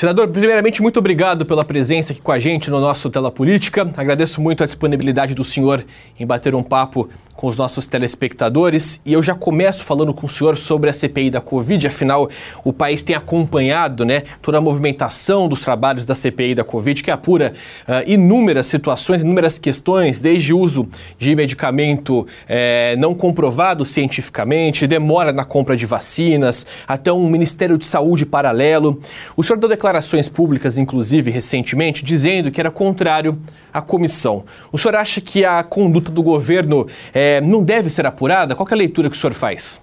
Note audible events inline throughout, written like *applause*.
Senador, primeiramente, muito obrigado pela presença aqui com a gente no nosso Tela Política. Agradeço muito a disponibilidade do senhor em bater um papo com os nossos telespectadores. E eu já começo falando com o senhor sobre a CPI da Covid, afinal, o país tem acompanhado né, toda a movimentação dos trabalhos da CPI da Covid, que apura uh, inúmeras situações, inúmeras questões, desde uso de medicamento eh, não comprovado cientificamente, demora na compra de vacinas, até um Ministério de Saúde paralelo. O senhor deu declarações públicas, inclusive, recentemente, dizendo que era contrário à comissão. O senhor acha que a conduta do governo é, não deve ser apurada? Qual é a leitura que o senhor faz?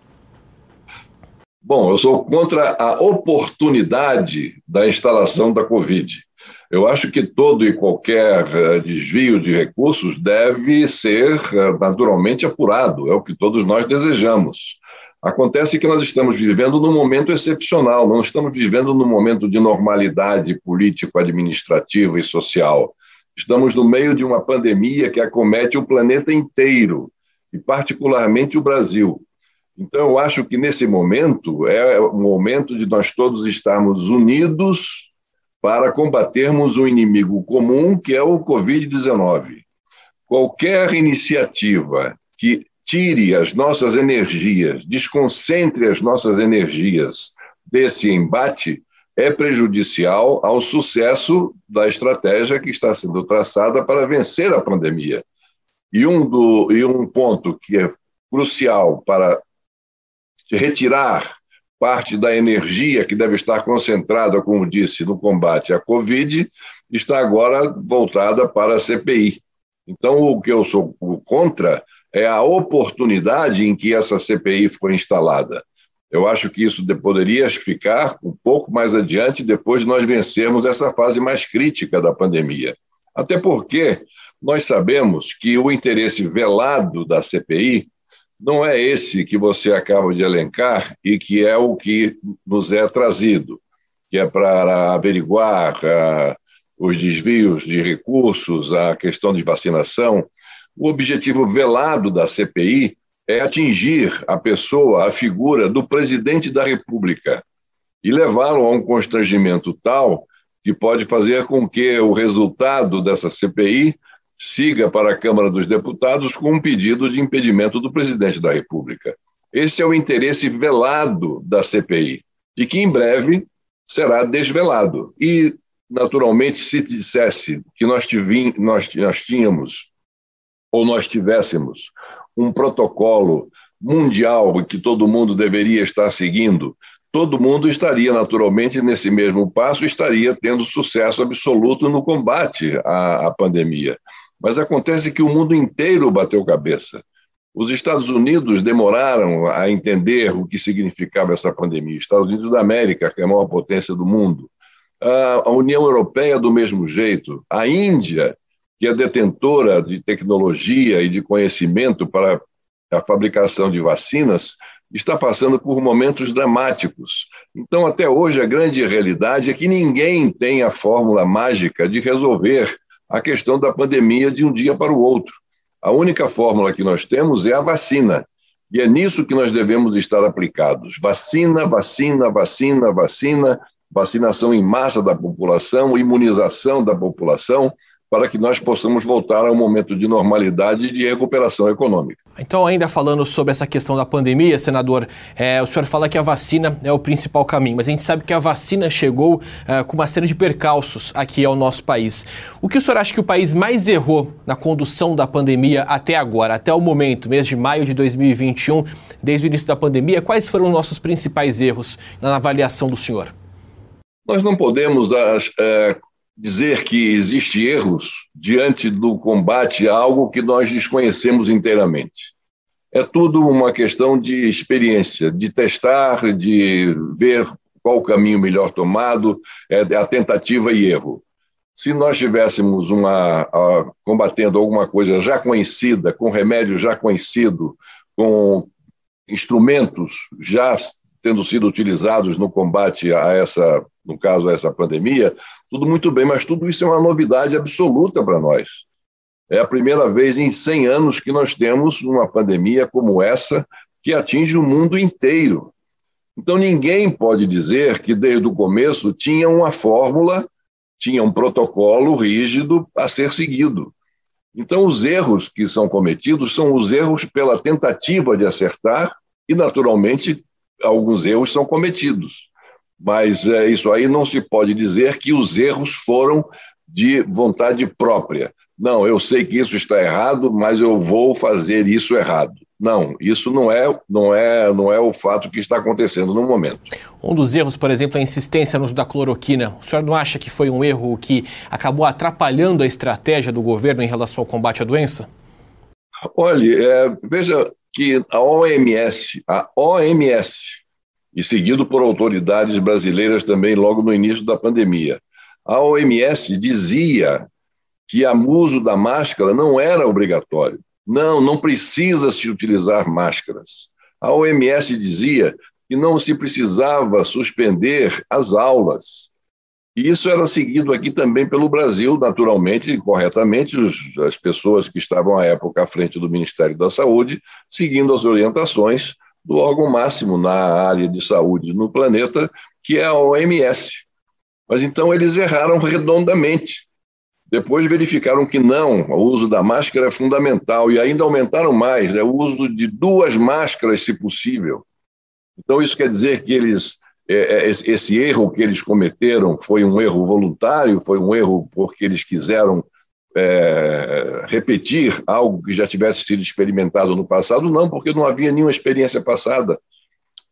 Bom, eu sou contra a oportunidade da instalação da Covid. Eu acho que todo e qualquer eh, desvio de recursos deve ser eh, naturalmente apurado, é o que todos nós desejamos. Acontece que nós estamos vivendo num momento excepcional, não estamos vivendo num momento de normalidade político-administrativa e social. Estamos no meio de uma pandemia que acomete o planeta inteiro e, particularmente, o Brasil. Então, eu acho que nesse momento é o momento de nós todos estarmos unidos para combatermos um inimigo comum, que é o Covid-19. Qualquer iniciativa que tire as nossas energias, desconcentre as nossas energias desse embate, é prejudicial ao sucesso da estratégia que está sendo traçada para vencer a pandemia. E um, do, e um ponto que é crucial para retirar parte da energia que deve estar concentrada, como disse, no combate à Covid, está agora voltada para a CPI. Então, o que eu sou contra é a oportunidade em que essa CPI foi instalada. Eu acho que isso poderia ficar um pouco mais adiante, depois de nós vencermos essa fase mais crítica da pandemia. Até porque nós sabemos que o interesse velado da CPI não é esse que você acaba de elencar e que é o que nos é trazido, que é para averiguar uh, os desvios de recursos, a questão de vacinação. O objetivo velado da CPI é atingir a pessoa, a figura do presidente da República e levá-lo a um constrangimento tal que pode fazer com que o resultado dessa CPI siga para a Câmara dos Deputados com um pedido de impedimento do presidente da República. Esse é o interesse velado da CPI e que em breve será desvelado. E, naturalmente, se dissesse que nós, nós, nós tínhamos ou nós tivéssemos um protocolo mundial que todo mundo deveria estar seguindo, todo mundo estaria naturalmente nesse mesmo passo, estaria tendo sucesso absoluto no combate à, à pandemia. Mas acontece que o mundo inteiro bateu cabeça. Os Estados Unidos demoraram a entender o que significava essa pandemia. Estados Unidos da América, que é a maior potência do mundo. A União Europeia, do mesmo jeito. A Índia, que é detentora de tecnologia e de conhecimento para a fabricação de vacinas, está passando por momentos dramáticos. Então, até hoje, a grande realidade é que ninguém tem a fórmula mágica de resolver a questão da pandemia de um dia para o outro. A única fórmula que nós temos é a vacina. E é nisso que nós devemos estar aplicados. Vacina, vacina, vacina, vacina, vacinação em massa da população, imunização da população, para que nós possamos voltar a um momento de normalidade e de recuperação econômica. Então, ainda falando sobre essa questão da pandemia, senador, é, o senhor fala que a vacina é o principal caminho, mas a gente sabe que a vacina chegou é, com uma série de percalços aqui ao nosso país. O que o senhor acha que o país mais errou na condução da pandemia até agora, até o momento, mês de maio de 2021, desde o início da pandemia? Quais foram os nossos principais erros na avaliação do senhor? Nós não podemos é, dizer que existe erros diante do combate a algo que nós desconhecemos inteiramente. É tudo uma questão de experiência, de testar, de ver qual o caminho melhor tomado, é a tentativa e erro. Se nós tivéssemos uma a, combatendo alguma coisa já conhecida, com remédio já conhecido, com instrumentos já tendo sido utilizados no combate a essa, no caso, a essa pandemia, tudo muito bem, mas tudo isso é uma novidade absoluta para nós. É a primeira vez em 100 anos que nós temos uma pandemia como essa que atinge o mundo inteiro. Então ninguém pode dizer que desde o começo tinha uma fórmula, tinha um protocolo rígido a ser seguido. Então os erros que são cometidos são os erros pela tentativa de acertar e naturalmente alguns erros são cometidos. Mas é, isso aí não se pode dizer que os erros foram de vontade própria. Não, eu sei que isso está errado, mas eu vou fazer isso errado. Não, isso não é, não é, não é o fato que está acontecendo no momento. Um dos erros, por exemplo, é a insistência no uso da cloroquina. O senhor não acha que foi um erro que acabou atrapalhando a estratégia do governo em relação ao combate à doença? Olha, é, veja que a OMS, a OMS, e seguido por autoridades brasileiras também logo no início da pandemia, a OMS dizia que o uso da máscara não era obrigatório. Não, não precisa se utilizar máscaras. A OMS dizia que não se precisava suspender as aulas. E isso era seguido aqui também pelo Brasil, naturalmente corretamente, as pessoas que estavam à época à frente do Ministério da Saúde, seguindo as orientações do órgão máximo na área de saúde no planeta, que é a OMS. Mas então eles erraram redondamente. Depois verificaram que não, o uso da máscara é fundamental e ainda aumentaram mais, né, o uso de duas máscaras, se possível. Então, isso quer dizer que eles, esse erro que eles cometeram foi um erro voluntário, foi um erro porque eles quiseram é, repetir algo que já tivesse sido experimentado no passado? Não, porque não havia nenhuma experiência passada.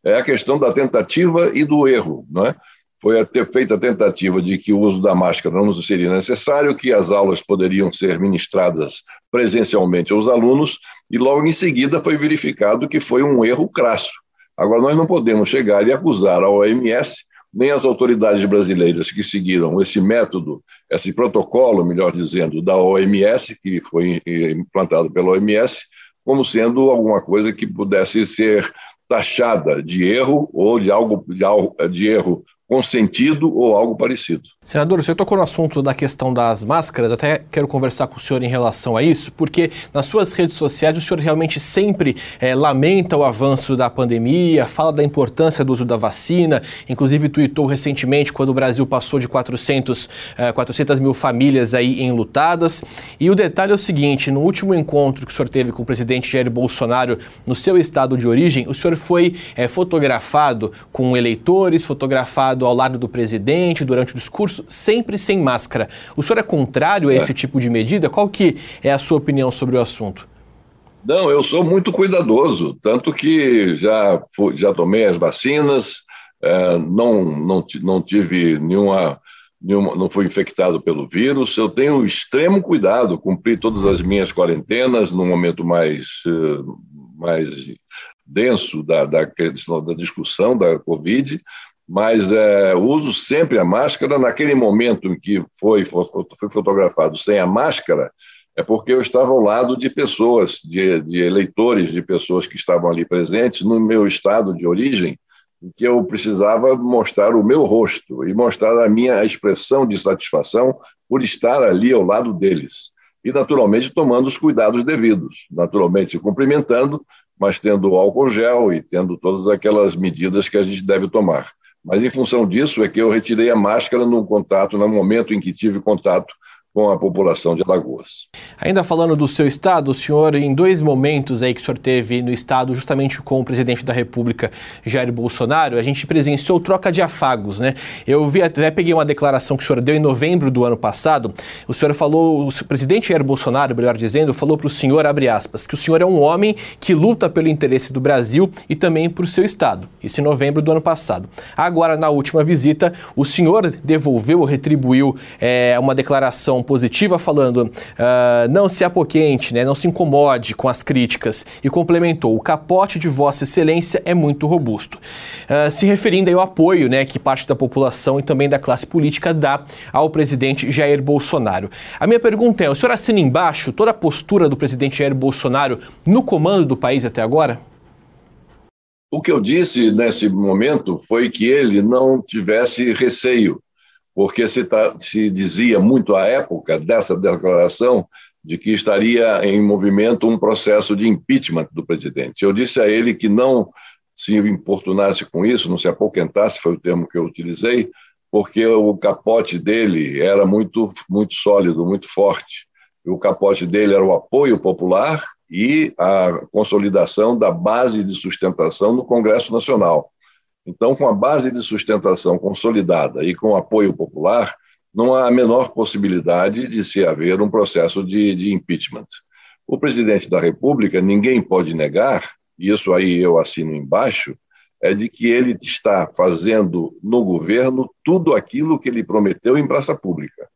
É a questão da tentativa e do erro, não é? foi ter feita a tentativa de que o uso da máscara não seria necessário, que as aulas poderiam ser ministradas presencialmente aos alunos, e logo em seguida foi verificado que foi um erro crasso. Agora, nós não podemos chegar e acusar a OMS, nem as autoridades brasileiras que seguiram esse método, esse protocolo, melhor dizendo, da OMS, que foi implantado pela OMS, como sendo alguma coisa que pudesse ser taxada de erro ou de algo de, de erro consentido ou algo parecido. Senador, o senhor tocou no assunto da questão das máscaras, até quero conversar com o senhor em relação a isso, porque nas suas redes sociais o senhor realmente sempre é, lamenta o avanço da pandemia, fala da importância do uso da vacina, inclusive tweetou recentemente quando o Brasil passou de 400, é, 400 mil famílias aí enlutadas. E o detalhe é o seguinte, no último encontro que o senhor teve com o presidente Jair Bolsonaro no seu estado de origem, o senhor foi é, fotografado com eleitores, fotografado ao lado do presidente durante o discurso sempre sem máscara. O senhor é contrário a esse é. tipo de medida? Qual que é a sua opinião sobre o assunto? Não, eu sou muito cuidadoso, tanto que já, fui, já tomei as vacinas, é, não, não, não tive nenhuma, nenhuma, não fui infectado pelo vírus, eu tenho extremo cuidado, cumpri todas as minhas quarentenas no momento mais, eh, mais denso da, da, da discussão da Covid, mas é, uso sempre a máscara. Naquele momento em que foi, foi, fotografado sem a máscara, é porque eu estava ao lado de pessoas, de, de, eleitores, de pessoas que estavam ali presentes no meu estado de origem, em que eu precisava mostrar o meu rosto e mostrar a minha expressão de satisfação por estar ali ao lado deles. E, naturalmente, tomando os cuidados devidos, naturalmente cumprimentando, mas tendo álcool gel e tendo todas aquelas medidas que a gente deve tomar. Mas, em função disso, é que eu retirei a máscara no contato, no momento em que tive contato com a população de Alagoas. Ainda falando do seu estado, o senhor, em dois momentos aí que o senhor teve no estado, justamente com o presidente da República, Jair Bolsonaro, a gente presenciou troca de afagos, né? Eu vi até peguei uma declaração que o senhor deu em novembro do ano passado. O senhor falou, o presidente Jair Bolsonaro, melhor dizendo, falou para o senhor, abre aspas, que o senhor é um homem que luta pelo interesse do Brasil e também por seu estado. Isso em novembro do ano passado. Agora, na última visita, o senhor devolveu, retribuiu é, uma declaração positiva falando uh, não se apoquente, né, não se incomode com as críticas e complementou: o capote de Vossa Excelência é muito robusto. Uh, se referindo ao apoio né, que parte da população e também da classe política dá ao presidente Jair Bolsonaro. A minha pergunta é: o senhor assina embaixo toda a postura do presidente Jair Bolsonaro no comando do país até agora? O que eu disse nesse momento foi que ele não tivesse receio porque se, tá, se dizia muito à época dessa declaração de que estaria em movimento um processo de impeachment do presidente. Eu disse a ele que não se importunasse com isso, não se apoquentasse, foi o termo que eu utilizei, porque o capote dele era muito, muito sólido, muito forte. O capote dele era o apoio popular e a consolidação da base de sustentação no Congresso Nacional. Então, com a base de sustentação consolidada e com apoio popular, não há a menor possibilidade de se haver um processo de, de impeachment. O presidente da República, ninguém pode negar, e isso aí eu assino embaixo, é de que ele está fazendo no governo tudo aquilo que ele prometeu em praça pública.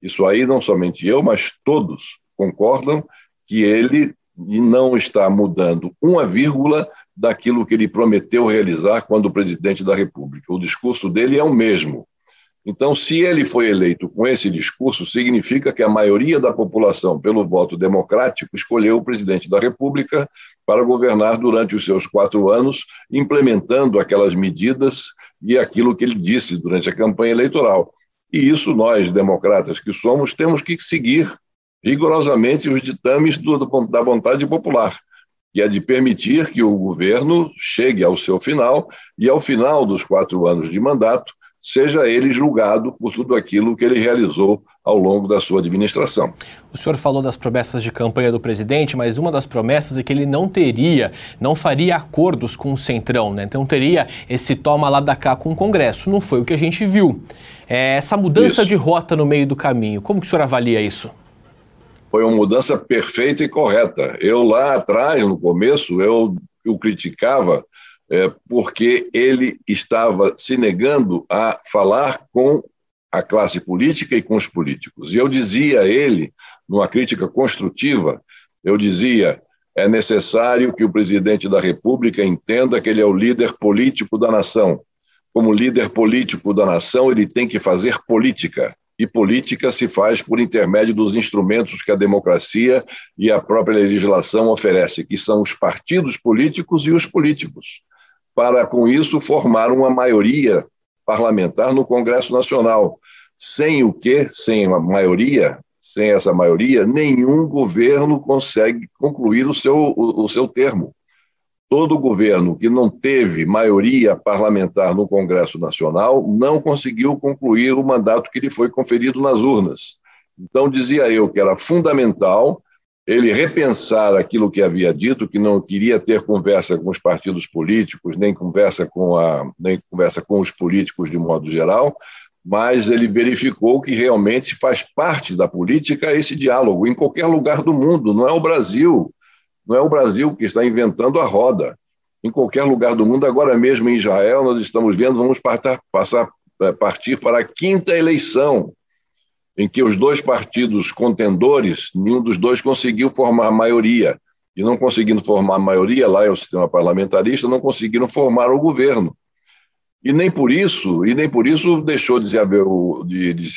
Isso aí não somente eu, mas todos concordam que ele não está mudando uma vírgula daquilo que ele prometeu realizar quando presidente da República. O discurso dele é o mesmo. Então, se ele foi eleito com esse discurso, significa que a maioria da população, pelo voto democrático, escolheu o presidente da República para governar durante os seus quatro anos, implementando aquelas medidas e aquilo que ele disse durante a campanha eleitoral. E isso nós, democratas que somos, temos que seguir rigorosamente os ditames do, da vontade popular, que é de permitir que o governo chegue ao seu final e, ao final dos quatro anos de mandato, seja ele julgado por tudo aquilo que ele realizou ao longo da sua administração. O senhor falou das promessas de campanha do presidente, mas uma das promessas é que ele não teria, não faria acordos com o Centrão, né? Então teria esse toma lá da cá com o Congresso. Não foi o que a gente viu. É, essa mudança isso. de rota no meio do caminho, como que o senhor avalia isso? Foi uma mudança perfeita e correta. Eu lá atrás, no começo, eu o criticava é, porque ele estava se negando a falar com a classe política e com os políticos. E eu dizia a ele, numa crítica construtiva, eu dizia: é necessário que o presidente da República entenda que ele é o líder político da nação. Como líder político da nação, ele tem que fazer política. E política se faz por intermédio dos instrumentos que a democracia e a própria legislação oferece, que são os partidos políticos e os políticos para, com isso, formar uma maioria parlamentar no Congresso Nacional. Sem o que, sem a maioria, sem essa maioria, nenhum governo consegue concluir o seu, o, o seu termo. Todo governo que não teve maioria parlamentar no Congresso Nacional não conseguiu concluir o mandato que lhe foi conferido nas urnas. Então, dizia eu que era fundamental ele repensar aquilo que havia dito, que não queria ter conversa com os partidos políticos, nem conversa com, a, nem conversa com os políticos de modo geral, mas ele verificou que realmente faz parte da política esse diálogo em qualquer lugar do mundo, não é o Brasil, não é o Brasil que está inventando a roda. Em qualquer lugar do mundo, agora mesmo em Israel, nós estamos vendo, vamos partar, passar, eh, partir para a quinta eleição em que os dois partidos contendores, nenhum dos dois conseguiu formar maioria. E não conseguindo formar maioria, lá é o sistema parlamentarista, não conseguiram formar o governo. E nem por isso, e nem por isso deixou de, haver o, de, de,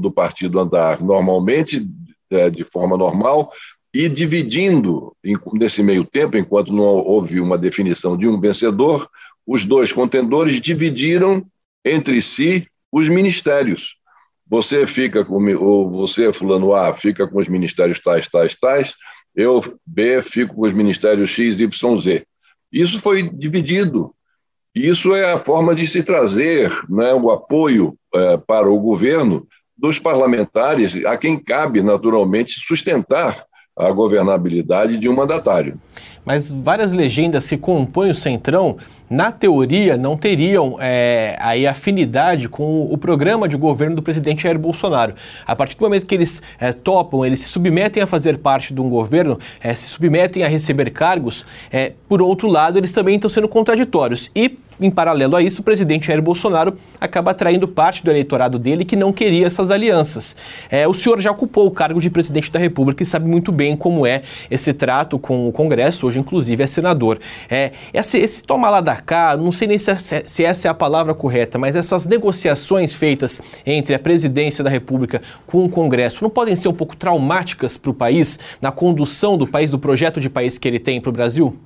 do partido andar normalmente, é, de forma normal, e dividindo, nesse meio tempo, enquanto não houve uma definição de um vencedor, os dois contendores dividiram entre si os ministérios. Você fica com, ou você, fulano A, fica com os ministérios tais, tais, tais, eu, B, fico com os ministérios X, Y, Z. Isso foi dividido. Isso é a forma de se trazer né, o apoio é, para o governo dos parlamentares, a quem cabe, naturalmente, sustentar a governabilidade de um mandatário. Mas várias legendas que compõem o Centrão, na teoria, não teriam é, aí afinidade com o programa de governo do presidente Jair Bolsonaro. A partir do momento que eles é, topam, eles se submetem a fazer parte de um governo, é, se submetem a receber cargos, é, por outro lado, eles também estão sendo contraditórios. E em paralelo a isso, o presidente Jair Bolsonaro acaba atraindo parte do eleitorado dele que não queria essas alianças. É, o senhor já ocupou o cargo de presidente da República e sabe muito bem como é esse trato com o Congresso, hoje inclusive é senador. É, esse, esse toma lá da não sei nem se, se essa é a palavra correta, mas essas negociações feitas entre a presidência da República com o Congresso não podem ser um pouco traumáticas para o país, na condução do país, do projeto de país que ele tem para o Brasil?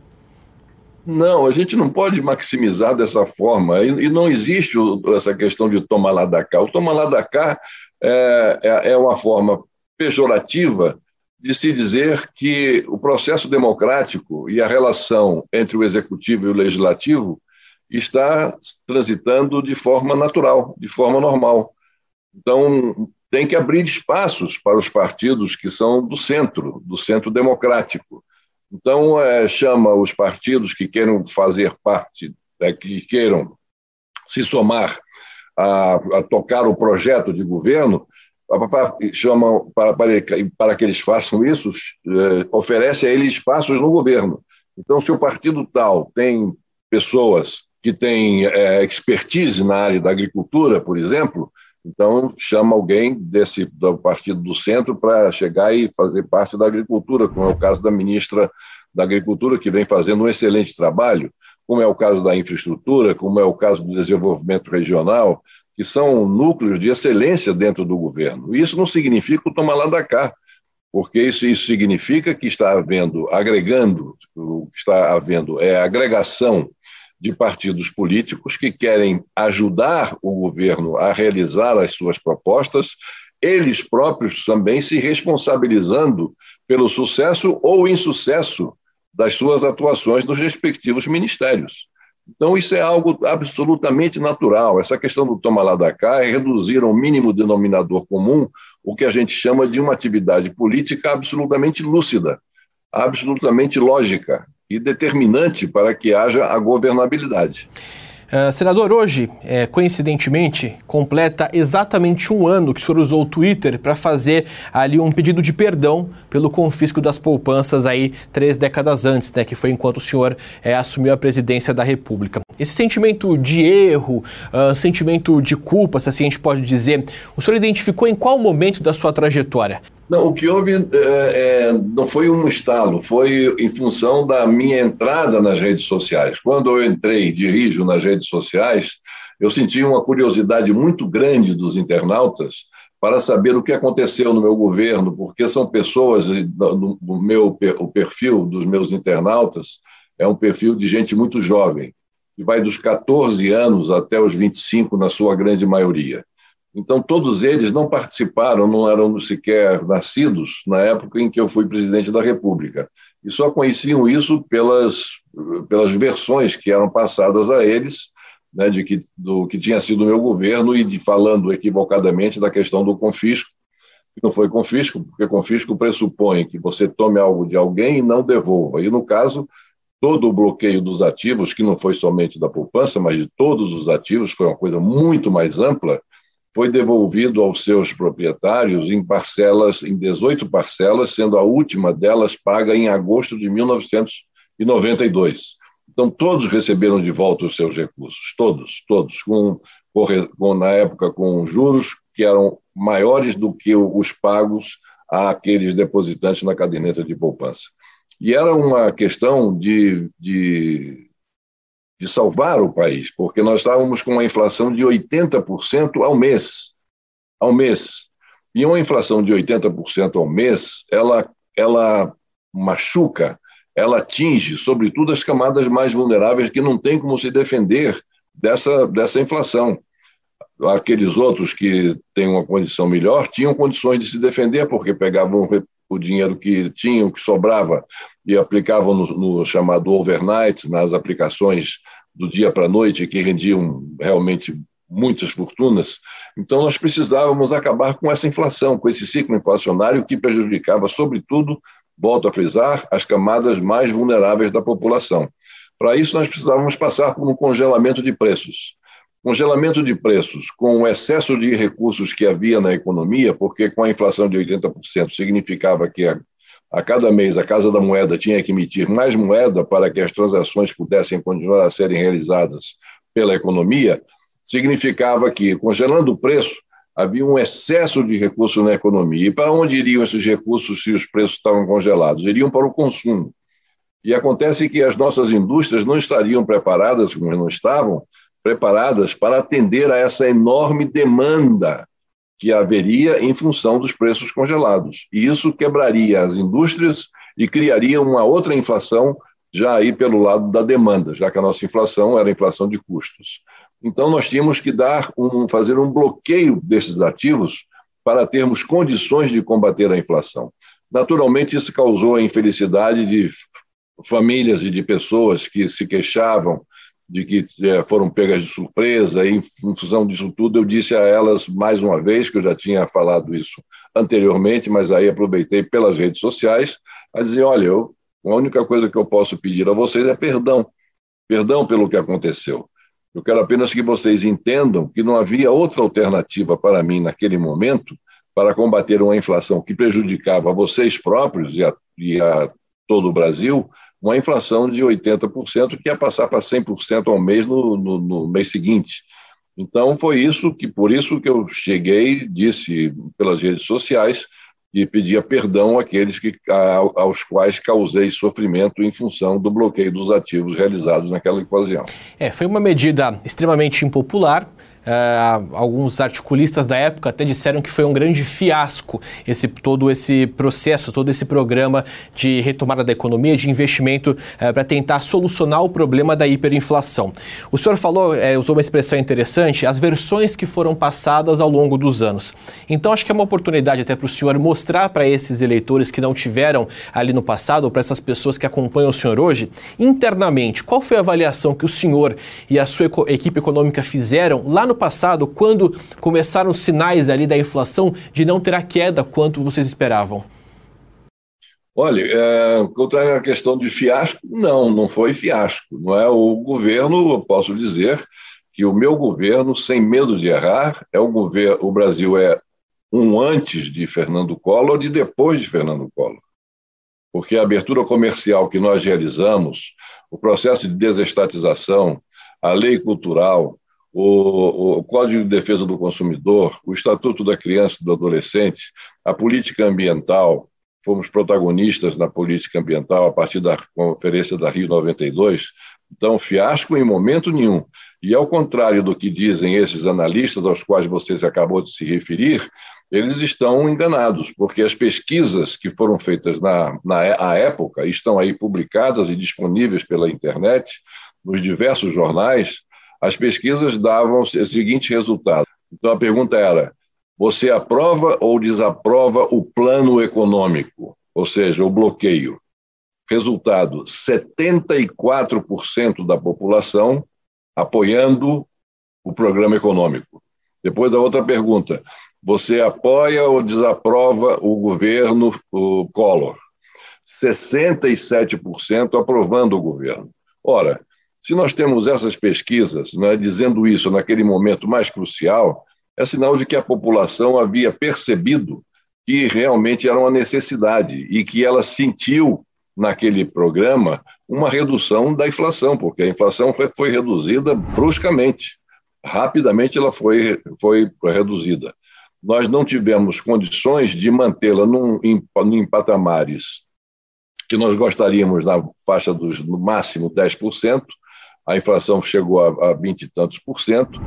Não, a gente não pode maximizar dessa forma. E, e não existe essa questão de tomar lá da cá. O tomar lá da cá é, é, é uma forma pejorativa de se dizer que o processo democrático e a relação entre o executivo e o legislativo está transitando de forma natural, de forma normal. Então, tem que abrir espaços para os partidos que são do centro, do centro democrático. Então, é, chama os partidos que queiram fazer parte, é, que queiram se somar a, a, tocar o projeto de governo, chamam para, para, para que eles façam isso, é, oferece a eles espaços no governo. Então, se o partido tal tem pessoas que têm é, expertise na área da agricultura, por exemplo, então chama alguém desse do partido do centro para chegar e fazer parte da agricultura, como é o caso da ministra da Agricultura, que vem fazendo um excelente trabalho, como é o caso da infraestrutura, como é o caso do desenvolvimento regional, que são núcleos de excelência dentro do governo. E isso não significa o tomar lá da cá, porque isso, isso significa que está havendo, agregando, o que está havendo é agregação de partidos políticos que querem ajudar o governo a realizar as suas propostas, eles próprios também se responsabilizando pelo sucesso ou insucesso das suas atuações nos respectivos ministérios. Então, isso é algo absolutamente natural. Essa questão do toma lá da cá é reduzir ao mínimo denominador comum o que a gente chama de uma atividade política absolutamente lúcida, absolutamente lógica, e determinante para que haja a governabilidade. Uh, senador, hoje, é, coincidentemente, completa exatamente um ano que o senhor usou o Twitter para fazer ali um pedido de perdão pelo confisco das poupanças aí três décadas antes, né, que foi enquanto o senhor é, assumiu a presidência da República. Esse sentimento de erro, uh, sentimento de culpa, se assim a gente pode dizer, o senhor identificou em qual momento da sua trajetória? Não, o que houve é, é, não foi um estalo, foi em função da minha entrada nas redes sociais. Quando eu entrei dirijo nas redes sociais, eu senti uma curiosidade muito grande dos internautas para saber o que aconteceu no meu governo, porque são pessoas, do meu, o perfil dos meus internautas é um perfil de gente muito jovem, que vai dos 14 anos até os 25, na sua grande maioria. Então, todos eles não participaram, não eram sequer nascidos na época em que eu fui presidente da República. E só conheciam isso pelas, pelas versões que eram passadas a eles, né, de que, do que tinha sido o meu governo e de falando equivocadamente da questão do confisco, que não foi confisco, porque confisco pressupõe que você tome algo de alguém e não devolva. E, no caso, todo o bloqueio dos ativos, que não foi somente da poupança, mas de todos os ativos, foi uma coisa muito mais ampla, foi devolvido aos seus proprietários em parcelas, em 18 parcelas, sendo a última delas paga em agosto de 1992. Então, todos receberam de volta os seus recursos, todos, todos, com, com na época com juros que eram maiores do que os pagos àqueles depositantes na caderneta de poupança. E era uma questão de, de de salvar o país, porque nós estávamos com uma inflação de 80% ao mês. Ao mês. E uma inflação de 80% ao mês, ela, ela machuca, ela atinge, sobretudo, as camadas mais vulneráveis que não têm como se defender dessa, dessa inflação. Aqueles outros que têm uma condição melhor tinham condições de se defender, porque pegavam o dinheiro que tinham, que sobrava, e aplicavam no, no chamado overnight, nas aplicações do dia para a noite, que rendiam realmente muitas fortunas. Então, nós precisávamos acabar com essa inflação, com esse ciclo inflacionário que prejudicava, sobretudo, volto a frisar, as camadas mais vulneráveis da população. Para isso, nós precisávamos passar por um congelamento de preços. Congelamento de preços com o excesso de recursos que havia na economia, porque com a inflação de 80% significava que a, a cada mês a Casa da Moeda tinha que emitir mais moeda para que as transações pudessem continuar a serem realizadas pela economia, significava que, congelando o preço, havia um excesso de recursos na economia. E para onde iriam esses recursos se os preços estavam congelados? Iriam para o consumo. E acontece que as nossas indústrias não estariam preparadas, como não estavam, preparadas para atender a essa enorme demanda que haveria em função dos preços congelados. E isso quebraria as indústrias e criaria uma outra inflação já aí pelo lado da demanda, já que a nossa inflação era inflação de custos. Então nós tínhamos que dar um, fazer um bloqueio desses ativos para termos condições de combater a inflação. Naturalmente, isso causou a infelicidade de famílias e de pessoas que se queixavam de que é, foram pegas de surpresa, e em função disso tudo, eu disse a elas mais uma vez, que eu já tinha falado isso anteriormente, mas aí aproveitei pelas redes sociais, a dizer: olha, eu, a única coisa que eu posso pedir a vocês é perdão, perdão pelo que aconteceu. Eu quero apenas que vocês entendam que não havia outra alternativa para mim naquele momento para combater uma inflação que prejudicava vocês próprios e a, e a todo o Brasil, uma inflação de 80%, que ia passar para 100% ao mês no, no, no, mês seguinte. Então, foi isso que, por isso que eu cheguei, disse pelas redes sociais, e pedia perdão àqueles que, aos quais causei sofrimento em função do bloqueio dos ativos realizados naquela ocasião. É, foi uma medida extremamente impopular, Uh, alguns articulistas da época até disseram que foi um grande fiasco esse todo esse processo, todo esse programa de retomada da economia, de investimento uh, para tentar solucionar o problema da hiperinflação. O senhor falou, uh, usou uma expressão interessante, as versões que foram passadas ao longo dos anos. Então acho que é uma oportunidade até para o senhor mostrar para esses eleitores que não tiveram ali no passado, ou para essas pessoas que acompanham o senhor hoje, internamente, qual foi a avaliação que o senhor e a sua equipe econômica fizeram lá no passado, quando começaram os sinais ali da inflação de não ter a queda quanto vocês esperavam? Olha, é, quanto à questão de fiasco, não, não foi fiasco. Não é o governo, eu posso dizer que o meu governo, sem medo de errar, é o governo. O Brasil é um antes de Fernando Collor e depois de Fernando Collor, porque a abertura comercial que nós realizamos, o processo de desestatização, a lei cultural, o, o, Código de Defesa do Consumidor, o Estatuto da Criança e do Adolescente, a política ambiental, fomos protagonistas na política ambiental a partir da conferência da Rio 92, então fiasco em momento nenhum. E ao contrário do que dizem esses analistas aos quais vocês acabou de se referir, eles estão enganados, porque as pesquisas que foram feitas na, na época estão aí publicadas e disponíveis pela internet, nos diversos jornais, as pesquisas davam o seguinte resultado. Então a pergunta era: você aprova ou desaprova o plano econômico, ou seja, o bloqueio? Resultado: 74% da população apoiando o programa econômico. Depois a outra pergunta: você apoia ou desaprova o governo o Collor? 67% aprovando o governo. Ora, se nós temos essas pesquisas né, dizendo isso naquele momento mais crucial, é sinal de que a população havia percebido que realmente era uma necessidade e que ela sentiu naquele programa uma redução da inflação, porque a inflação foi, reduzida bruscamente. Rapidamente ela foi, foi reduzida. Nós não tivemos condições de mantê-la em, em patamares que nós gostaríamos na faixa dos no máximo 10%, a inflação chegou a, 20 e tantos por cento,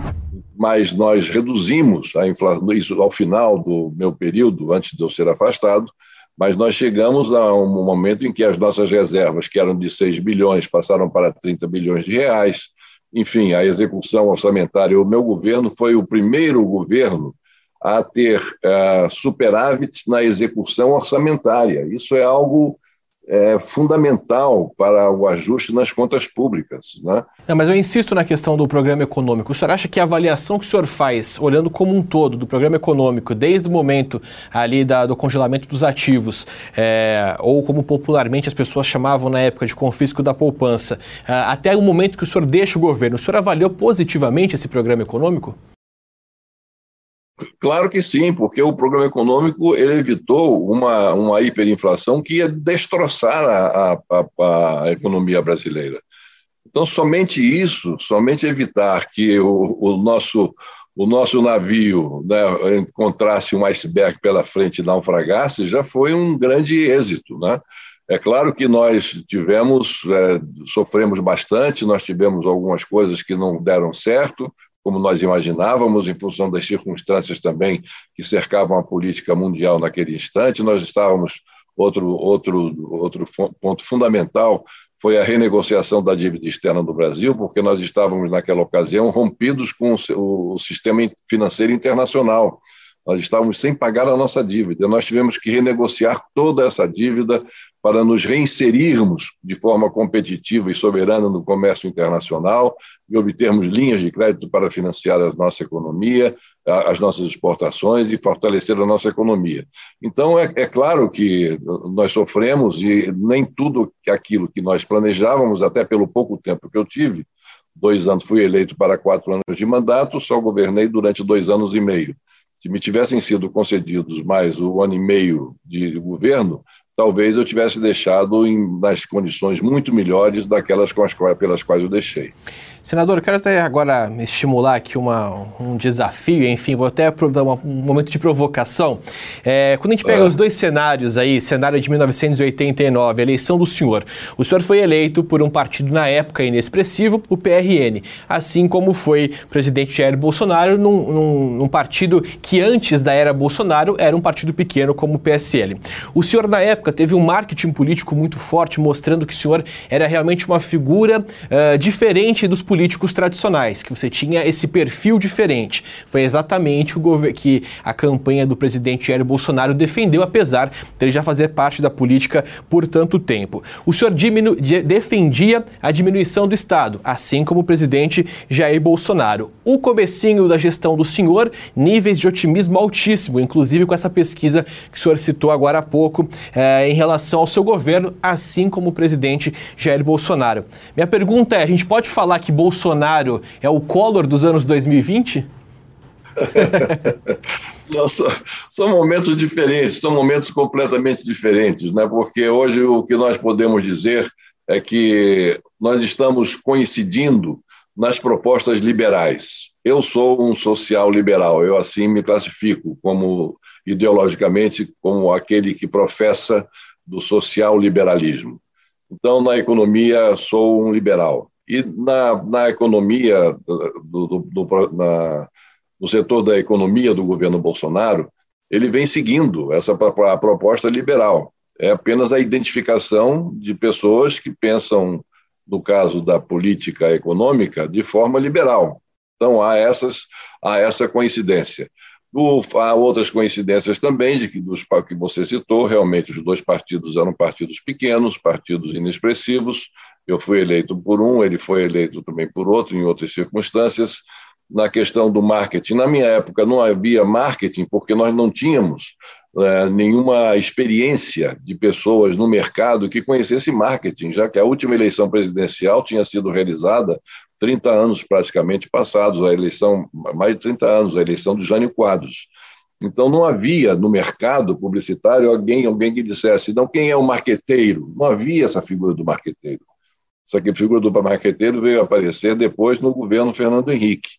mas nós reduzimos a inflação, isso ao final do meu período, antes de eu ser afastado, mas nós chegamos a um momento em que as nossas reservas, que eram de 6 bilhões, passaram para 30 bilhões de reais. Enfim, a execução orçamentária, o meu governo foi o primeiro governo a ter uh, superávit na execução orçamentária. Isso é algo é fundamental para o ajuste nas contas públicas. Né? Não, mas eu insisto na questão do programa econômico. O senhor acha que a avaliação que o senhor faz, olhando como um todo do programa econômico, desde o momento ali da, do congelamento dos ativos, é, ou como popularmente as pessoas chamavam na época de confisco da poupança, é, até o momento que o senhor deixa o governo, o senhor avaliou positivamente esse programa econômico? Claro que sim, porque o programa econômico ele evitou uma, uma hiperinflação que ia destroçar a, a, a economia brasileira. Então, somente isso, somente evitar que o, o nosso, o nosso navio né, encontrasse um iceberg pela frente e naufragasse, já foi um grande êxito. Né? É claro que nós tivemos, é, sofremos bastante, nós tivemos algumas coisas que não deram certo, como nós imaginávamos, em função das circunstâncias também que cercavam a política mundial naquele instante. Nós estávamos. Outro, outro, outro ponto fundamental foi a renegociação da dívida externa do Brasil, porque nós estávamos, naquela ocasião, rompidos com o sistema financeiro internacional. Nós estávamos sem pagar a nossa dívida. Nós tivemos que renegociar toda essa dívida para nos reinserirmos de forma competitiva e soberana no comércio internacional e obtermos linhas de crédito para financiar a nossa economia, as nossas exportações e fortalecer a nossa economia. Então, é, é claro que nós sofremos e nem tudo aquilo que nós planejávamos, até pelo pouco tempo que eu tive, dois anos, fui eleito para quatro anos de mandato, só governei durante dois anos e meio. Se me tivessem sido concedidos mais um ano e meio de governo, talvez eu tivesse deixado em, nas condições muito melhores daquelas pelas quais eu deixei. Senador, eu quero até agora estimular aqui uma, um desafio, enfim, vou até dar um momento de provocação. É, quando a gente pega é. os dois cenários aí, cenário de 1989, a eleição do senhor, o senhor foi eleito por um partido na época inexpressivo, o PRN, assim como foi presidente Jair Bolsonaro num, num, num partido que antes da era Bolsonaro era um partido pequeno como o PSL. O senhor na época teve um marketing político muito forte, mostrando que o senhor era realmente uma figura uh, diferente dos políticos políticos tradicionais, que você tinha esse perfil diferente. Foi exatamente o que a campanha do presidente Jair Bolsonaro defendeu, apesar de ele já fazer parte da política por tanto tempo. O senhor defendia a diminuição do Estado, assim como o presidente Jair Bolsonaro. O comecinho da gestão do senhor, níveis de otimismo altíssimo, inclusive com essa pesquisa que o senhor citou agora há pouco, eh, em relação ao seu governo, assim como o presidente Jair Bolsonaro. Minha pergunta é: a gente pode falar que Bolsonaro é o Collor dos anos 2020? *laughs* Não, são, são, momentos diferentes, são momentos completamente diferentes, né? porque hoje o que nós podemos dizer é que nós estamos coincidindo nas propostas liberais. Eu sou um social liberal, eu assim me classifico como ideologicamente como aquele que professa do social liberalismo. Então, na economia, sou um liberal. E na, na economia, do, do, do, na, no setor da economia do governo Bolsonaro, ele vem seguindo essa a proposta liberal. É apenas a identificação de pessoas que pensam, no caso da política econômica, de forma liberal. Então, há, essas, há essa coincidência. Há outras coincidências também, de que dos que você citou, realmente os dois partidos eram partidos pequenos, partidos inexpressivos, eu fui eleito por um, ele foi eleito também por outro, em outras circunstâncias. Na questão do marketing, na minha época não havia marketing porque nós não tínhamos é, nenhuma experiência de pessoas no mercado que conhecesse marketing, já que a última eleição presidencial tinha sido realizada 30 anos praticamente passados, a eleição, mais de 30 anos, a eleição do Jânio Quadros. Então não havia no mercado publicitário alguém, alguém que dissesse, não, quem é o marqueteiro? Não havia essa figura do marqueteiro. Só que a figura do marqueteiro veio aparecer depois no governo Fernando Henrique.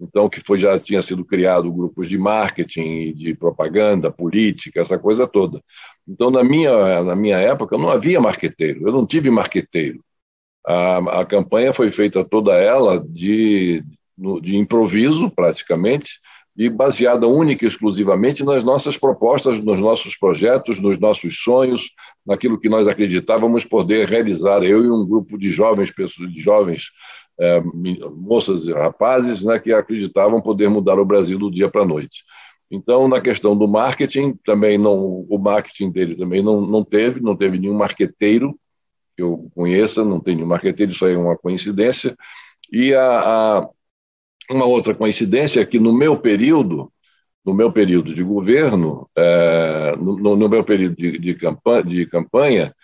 Então, que foi, já tinha sido criado grupos de marketing, de propaganda, política, essa coisa toda. Então, na minha, na minha época, não havia marqueteiro, eu não tive marqueteiro. A, a campanha foi feita toda ela de, de improviso, praticamente, e baseada única e exclusivamente nas nossas propostas, nos nossos projetos, nos nossos sonhos, naquilo que nós acreditávamos poder realizar, eu e um grupo de jovens, pessoas, de jovens é, moças e rapazes né, que acreditavam poder mudar o Brasil do dia para a noite. Então, na questão do marketing, também não, o marketing dele também não, não teve, não teve nenhum marqueteiro que eu conheça, não tem nenhum marqueteiro, isso aí é uma coincidência. E a, a uma outra coincidência é que no meu período, no meu período de governo, é, no, no, meu período de, de campanha, de campanha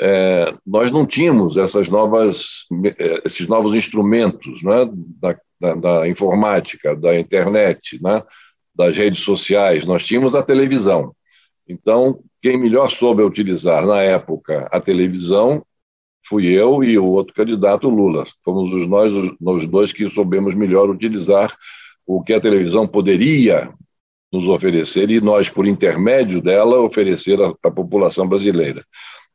é, nós não tínhamos essas novas, é, esses novos instrumentos né, da, da, da, informática, da internet, né, das redes sociais. Nós tínhamos a televisão. Então, quem melhor soube utilizar na época a televisão fui eu e o outro candidato, Lula. Fomos os nós, os dois que soubemos melhor utilizar o que a televisão poderia nos oferecer e nós, por intermédio dela, oferecer à população brasileira.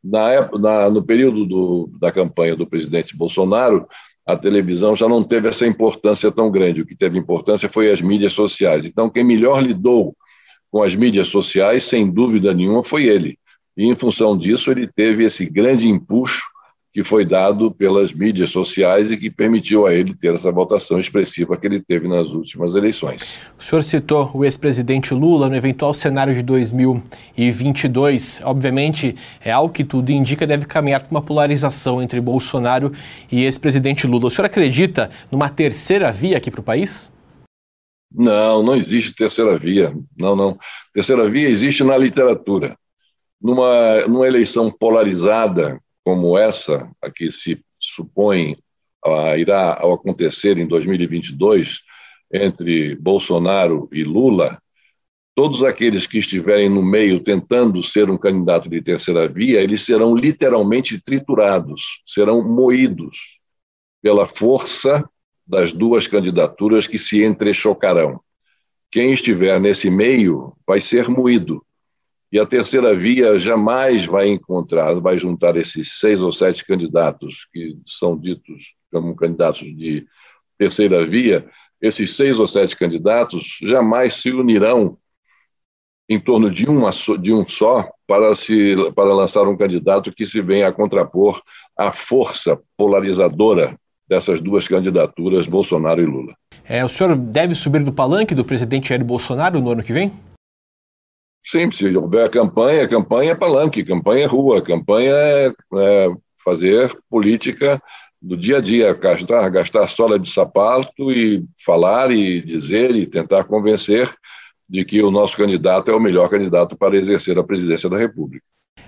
Na, época, na no período do, da campanha do presidente Bolsonaro, a televisão já não teve essa importância tão grande. O que teve importância foi as mídias sociais. Então, quem melhor lidou com as mídias sociais, sem dúvida nenhuma, foi ele. E, em função disso, ele teve esse grande empuxo que foi dado pelas mídias sociais e que permitiu a ele ter essa votação expressiva que ele teve nas últimas eleições. O senhor citou o ex-presidente Lula no eventual cenário de 2022. Obviamente, é algo que tudo indica deve caminhar para uma polarização entre Bolsonaro e ex-presidente Lula. O senhor acredita numa terceira via aqui para o país? Não, não existe terceira via. Não, não. Terceira via existe na literatura. Numa, numa eleição polarizada, como essa, a que se supõe a, irá acontecer em 2022 entre Bolsonaro e Lula, todos aqueles que estiverem no meio tentando ser um candidato de terceira via, eles serão literalmente triturados, serão moídos pela força das duas candidaturas que se entrechocarão. Quem estiver nesse meio vai ser moído. E a terceira via jamais vai encontrar, vai juntar esses seis ou sete candidatos que são ditos como candidatos de terceira via, esses seis ou sete candidatos jamais se unirão em torno de, uma, de um só para, se, para lançar um candidato que se venha a contrapor à força polarizadora dessas duas candidaturas, Bolsonaro e Lula. É, o senhor deve subir do palanque do presidente Jair Bolsonaro no ano que vem? Sim, se houver campanha, campanha é palanque, campanha é rua, campanha é, é fazer política do dia a dia, gastar, gastar sola de sapato e falar e dizer e tentar convencer de que o nosso candidato é o melhor candidato para exercer a presidência da República.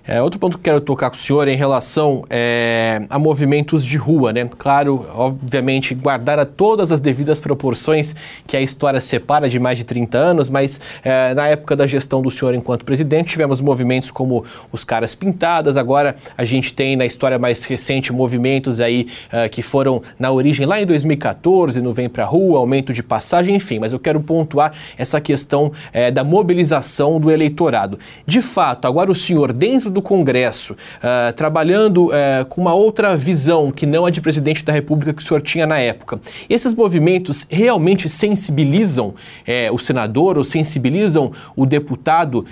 É, outro ponto que quero tocar com o senhor é em relação é, a movimentos de rua, né? Claro, obviamente, guardar a todas as devidas proporções que a história separa de mais de 30 anos, mas é, na época da gestão do senhor enquanto presidente, tivemos movimentos como os caras pintadas, agora a gente tem na história mais recente movimentos aí é, que foram na origem lá em 2014, no Vem Pra Rua, aumento de passagem, enfim, mas eu quero pontuar essa questão é, da mobilização do eleitorado. De fato, agora o senhor, dentro do Congresso, uh, trabalhando uh, com uma outra visão que não a de presidente da República que o senhor tinha na época. Esses movimentos realmente sensibilizam uh, o senador ou sensibilizam o deputado,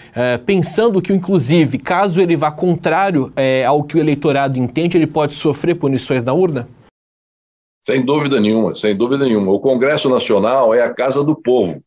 pensando que, inclusive, caso ele vá contrário ao que o eleitorado entende, ele pode sofrer punições na urna? Sem dúvida nenhuma, sem dúvida nenhuma. O Congresso Nacional é a casa do povo.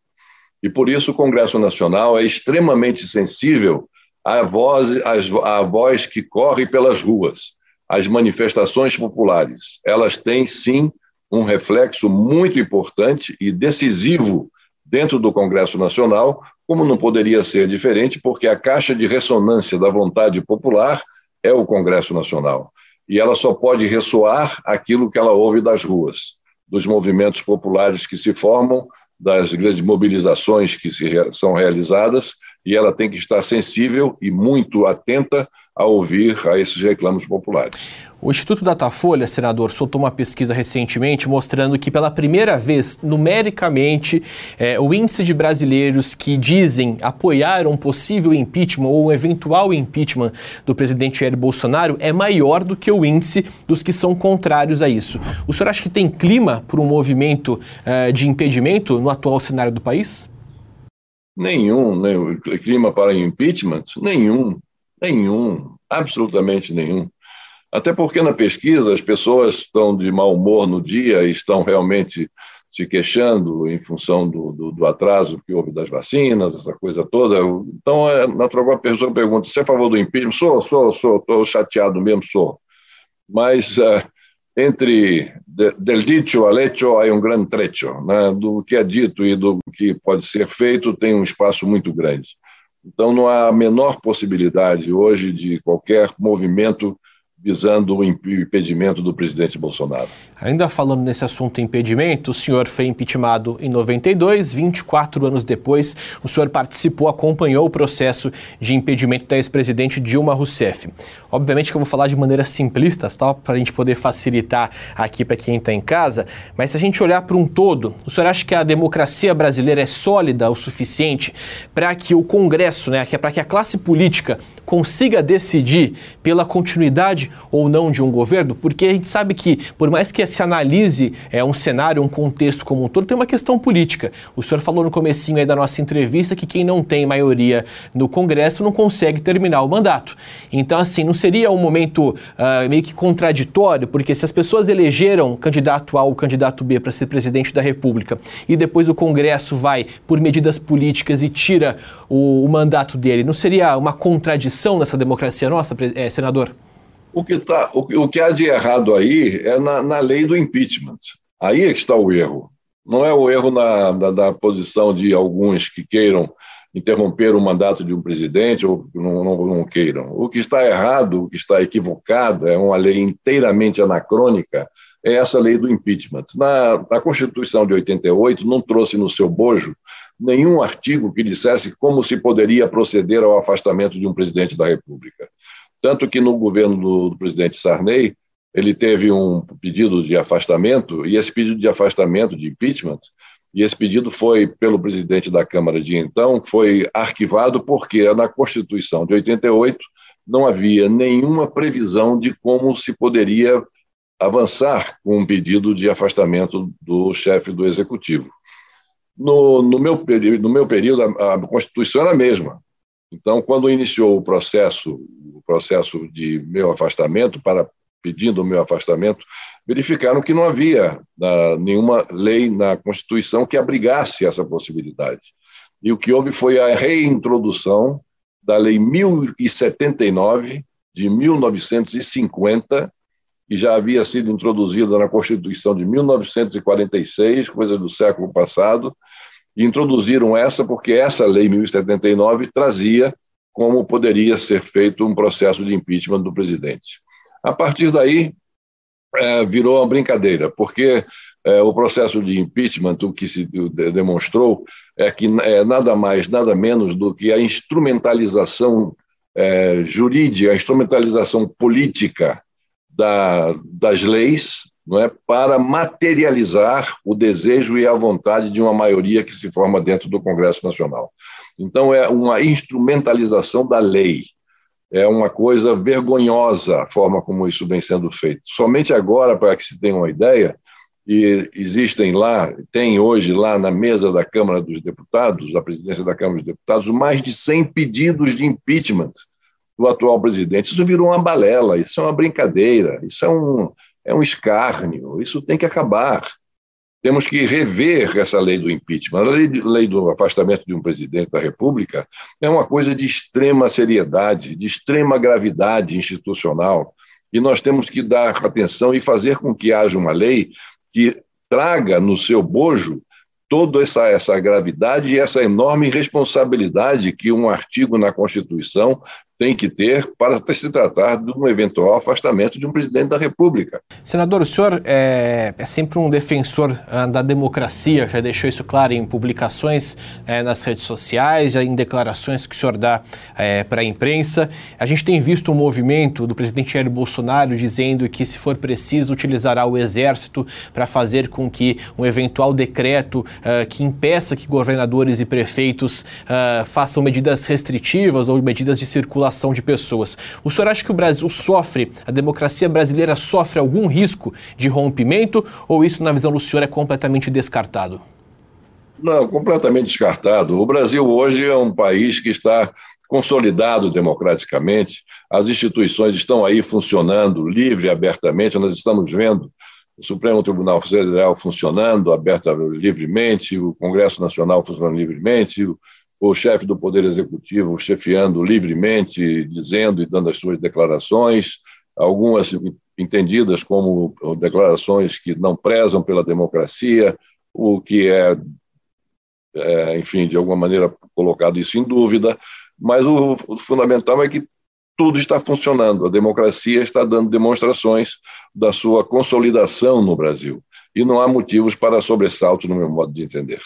E por isso o Congresso Nacional é extremamente sensível a voz, a voz que corre pelas ruas, as manifestações populares. Elas têm, sim, um reflexo muito importante e decisivo dentro do Congresso Nacional, como não poderia ser diferente, porque a caixa de ressonância da vontade popular é o Congresso Nacional. E ela só pode ressoar aquilo que ela ouve das ruas, dos movimentos populares que se formam, das grandes mobilizações que se, são realizadas e ela tem que estar sensível e muito atenta a ouvir a esses reclamos populares. O Instituto Datafolha, senador, soltou uma pesquisa recentemente mostrando que, pela primeira vez, numericamente, é, o índice de brasileiros que dizem apoiar um possível impeachment ou um eventual impeachment do presidente Jair Bolsonaro é maior do que o índice dos que são contrários a isso. O senhor acha que tem clima para um movimento é, de impedimento no atual cenário do país? Nenhum, né? clima para impeachment? Nenhum, nenhum, absolutamente nenhum. Até porque na pesquisa as pessoas estão de mau humor no dia e estão realmente se queixando em função do, do, do, atraso que houve das vacinas, essa coisa toda. Então, é natural a pessoa pergunta: você é a favor do impeachment? Sou, sou, sou, estou chateado mesmo, sou. Mas uh, entre del dicho al hecho há um grande trecho, né? do que é dito e do que pode ser feito tem um espaço muito grande. Então não há a menor possibilidade hoje de qualquer movimento visando o impedimento do presidente Bolsonaro. Ainda falando nesse assunto impedimento, o senhor foi impeachmentado em 92, 24 anos depois, o senhor participou, acompanhou o processo de impedimento da ex-presidente Dilma Rousseff. Obviamente que eu vou falar de maneira simplista, tá? para a gente poder facilitar aqui para quem está em casa, mas se a gente olhar para um todo, o senhor acha que a democracia brasileira é sólida o suficiente para que o Congresso, né, para que a classe política consiga decidir pela continuidade ou não de um governo? Porque a gente sabe que, por mais que se analise é, um cenário, um contexto como um todo, tem uma questão política. O senhor falou no comecinho da nossa entrevista que quem não tem maioria no Congresso não consegue terminar o mandato. Então, assim, não seria um momento uh, meio que contraditório, porque se as pessoas elegeram candidato A ou candidato B para ser presidente da República e depois o Congresso vai por medidas políticas e tira o, o mandato dele, não seria uma contradição nessa democracia nossa, é, senador? O que, tá, o, o que há de errado aí é na, na lei do impeachment. Aí é que está o erro. Não é o erro na, na posição de alguns que queiram interromper o mandato de um presidente ou não, não, não, queiram. O que está errado, o que está equivocado, é uma lei inteiramente anacrônica, é essa lei do impeachment. Na, na Constituição de 88 não trouxe no seu bojo nenhum artigo que dissesse como se poderia proceder ao afastamento de um presidente da República. Tanto que no governo do, do presidente Sarney, ele teve um pedido de afastamento, e esse pedido de afastamento, de impeachment, e esse pedido foi pelo presidente da Câmara de então, foi arquivado porque na Constituição de 88 não havia nenhuma previsão de como se poderia avançar com um pedido de afastamento do chefe do executivo. No, no, meu, no meu período, a, a Constituição era a mesma. Então, quando iniciou o processo, o processo de meu afastamento para pedindo o meu afastamento, verificaram que não havia uh, nenhuma lei na Constituição que abrigasse essa possibilidade. E o que houve foi a reintrodução da Lei 1079 de 1950, que já havia sido introduzida na Constituição de 1946, coisa do século passado, e introduziram essa porque essa Lei 1079 trazia como poderia ser feito um processo de impeachment do presidente. A partir daí, é, virou uma brincadeira, porque é, o processo de impeachment, o que se demonstrou, é que é nada mais, nada menos do que a instrumentalização é, jurídica, a instrumentalização política da, das leis não é, para materializar o desejo e a vontade de uma maioria que se forma dentro do Congresso Nacional. Então, é uma instrumentalização da lei é uma coisa vergonhosa a forma como isso vem sendo feito. Somente agora, para que se tenha uma ideia, e existem lá, tem hoje lá na mesa da Câmara dos Deputados, da presidência da Câmara dos Deputados, mais de 100 pedidos de impeachment do atual presidente. Isso virou uma balela, isso é uma brincadeira, isso é um, é um escárnio, isso tem que acabar temos que rever essa lei do impeachment. A lei, lei, do afastamento de um presidente da República é uma coisa de extrema seriedade, de extrema gravidade institucional, e nós temos que dar atenção e fazer com que haja uma lei que traga no seu bojo toda essa, essa gravidade e essa enorme responsabilidade que um artigo na Constituição tem que ter para se tratar de um eventual afastamento de um presidente da República. Senador, o senhor é, é sempre um defensor uh, da democracia, já deixou isso claro em publicações uh, nas redes sociais, em declarações que o senhor dá uh, para a imprensa. A gente tem visto um movimento do presidente Jair Bolsonaro dizendo que, se for preciso, utilizará o exército para fazer com que um eventual decreto que impeça que governadores e prefeitos façam medidas restritivas ou medidas de circulação circulação de pessoas. O senhor acha que o Brasil sofre, a democracia brasileira sofre algum risco de rompimento ou isso, na visão do senhor, é completamente descartado? Não, completamente descartado. O Brasil hoje é um país que está consolidado democraticamente, as instituições estão aí funcionando livre abertamente, nós estamos vendo o Supremo Tribunal Federal funcionando aberta livremente, o Congresso Nacional funcionando livremente, chefe do Poder Executivo chefiando livremente, dizendo e dando as suas declarações, algumas entendidas como declarações que não prezam pela democracia, o que é, é enfim, de alguma maneira colocado isso em dúvida, mas o, o fundamental é que tudo está funcionando, a democracia está dando demonstrações da sua consolidação no Brasil, e não há motivos para sobressalto, no meu modo de entender.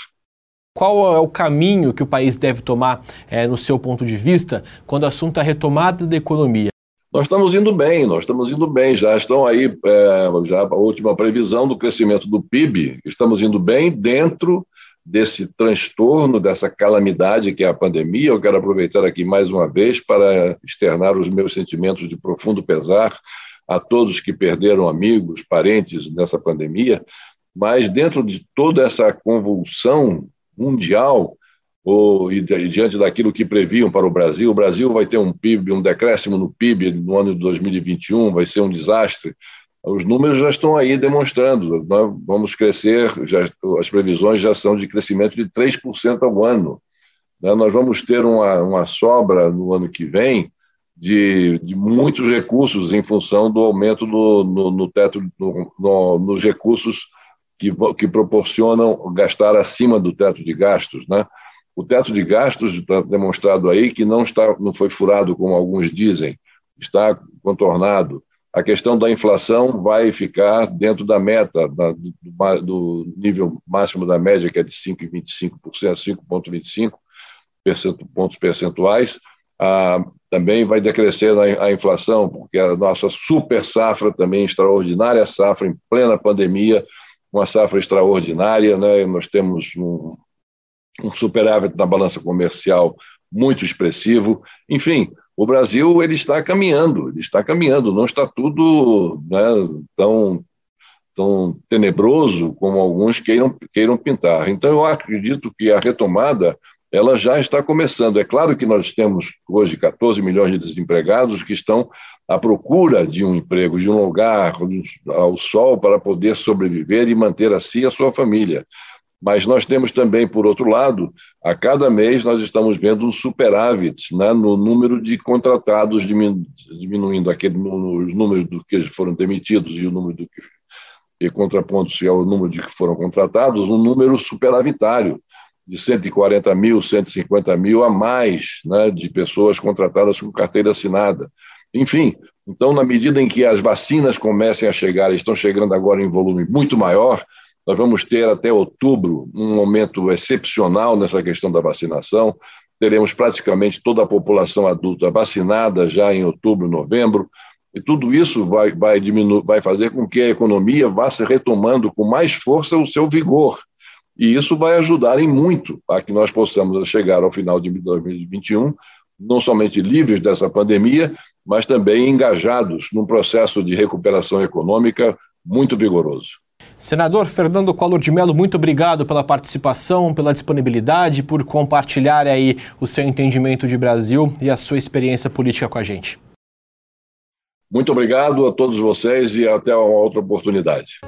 Qual é o caminho que o país deve tomar, é, no seu ponto de vista, quando o assunto é a retomada da economia? Nós estamos indo bem, nós estamos indo bem. Já estão aí é, já a última previsão do crescimento do PIB. Estamos indo bem dentro desse transtorno, dessa calamidade que é a pandemia. Eu quero aproveitar aqui mais uma vez para externar os meus sentimentos de profundo pesar a todos que perderam amigos, parentes nessa pandemia, mas dentro de toda essa convulsão mundial, ou, e, e, diante daquilo que previam para o Brasil, o Brasil vai ter um PIB, um decréscimo no PIB no ano de 2021, vai ser um desastre. Os números já estão aí demonstrando, nós vamos crescer, já, as previsões já são de crescimento de 3% ao ano. Né? Nós vamos ter uma, uma sobra no ano que vem de, de muitos recursos em função do aumento do, no, no teto, no, no, nos recursos que, que proporcionam gastar acima do teto de gastos, né? O teto de gastos está demonstrado aí que não está, não foi furado como alguns dizem, está contornado. A questão da inflação vai ficar dentro da meta da, do, do, nível máximo da média que é de 5,25%, 5,25 pontos percentuais. Ah, também vai decrescer a, a inflação, porque a nossa super safra também extraordinária safra em plena pandemia, uma safra extraordinária, né? Nós temos um, um superávit na balança comercial muito expressivo. Enfim, o Brasil ele está caminhando, ele está caminhando, não está tudo né, tão, tão tenebroso como alguns queiram, queiram pintar. Então, eu acredito que a retomada ela já está começando. É claro que nós temos hoje 14 milhões de desempregados que estão à procura de um emprego, de um lugar ao sol para poder sobreviver e manter a si e a sua família. Mas nós temos também, por outro lado, a cada mês nós estamos vendo um superávit né, no número de contratados, diminuindo aquele, os números do que foram demitidos e o número do que e contraponto-se ao número de que foram contratados, um número superavitário de 140 mil, 150 mil a mais né, de pessoas contratadas com carteira assinada. Enfim, então, na medida em que as vacinas comecem a chegar, estão chegando agora em volume muito maior, nós vamos ter até outubro um momento excepcional nessa questão da vacinação. Teremos praticamente toda a população adulta vacinada já em outubro, novembro. E tudo isso vai, vai, vai fazer com que a economia vá se retomando com mais força o seu vigor. E isso vai ajudar em muito a que nós possamos chegar ao final de 2021 não somente livres dessa pandemia, mas também engajados num processo de recuperação econômica muito vigoroso. Senador Fernando Collor de Mello, muito obrigado pela participação, pela disponibilidade, por compartilhar aí o seu entendimento de Brasil e a sua experiência política com a gente. Muito obrigado a todos vocês e até uma outra oportunidade.